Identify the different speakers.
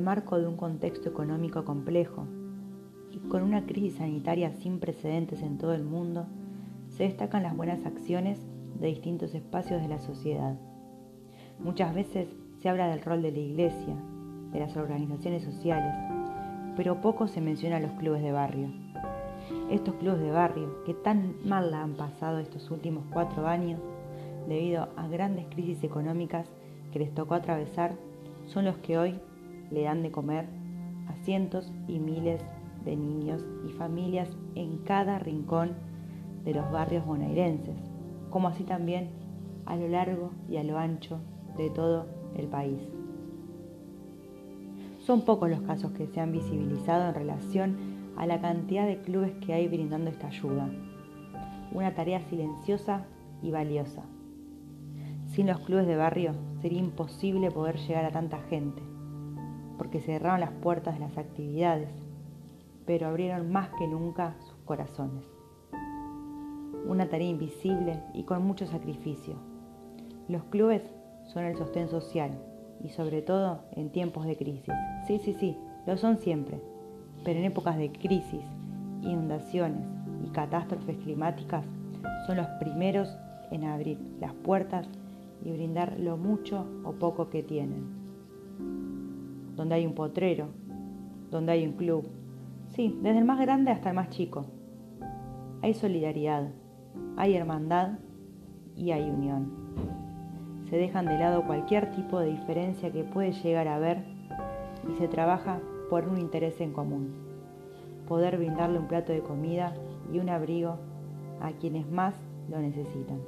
Speaker 1: marco de un contexto económico complejo y con una crisis sanitaria sin precedentes en todo el mundo, se destacan las buenas acciones de distintos espacios de la sociedad. Muchas veces se habla del rol de la iglesia, de las organizaciones sociales, pero poco se menciona a los clubes de barrio. Estos clubes de barrio, que tan mal la han pasado estos últimos cuatro años, debido a grandes crisis económicas que les tocó atravesar, son los que hoy le dan de comer a cientos y miles de niños y familias en cada rincón de los barrios bonaerenses, como así también a lo largo y a lo ancho de todo el país. Son pocos los casos que se han visibilizado en relación a la cantidad de clubes que hay brindando esta ayuda. Una tarea silenciosa y valiosa. Sin los clubes de barrio sería imposible poder llegar a tanta gente, porque cerraron las puertas de las actividades, pero abrieron más que nunca sus corazones. Una tarea invisible y con mucho sacrificio. Los clubes son el sostén social y sobre todo en tiempos de crisis. Sí, sí, sí, lo son siempre, pero en épocas de crisis, inundaciones y catástrofes climáticas son los primeros en abrir las puertas y brindar lo mucho o poco que tienen. Donde hay un potrero, donde hay un club, sí, desde el más grande hasta el más chico. Hay solidaridad, hay hermandad y hay unión. Se dejan de lado cualquier tipo de diferencia que puede llegar a haber y se trabaja por un interés en común. Poder brindarle un plato de comida y un abrigo a quienes más lo necesitan.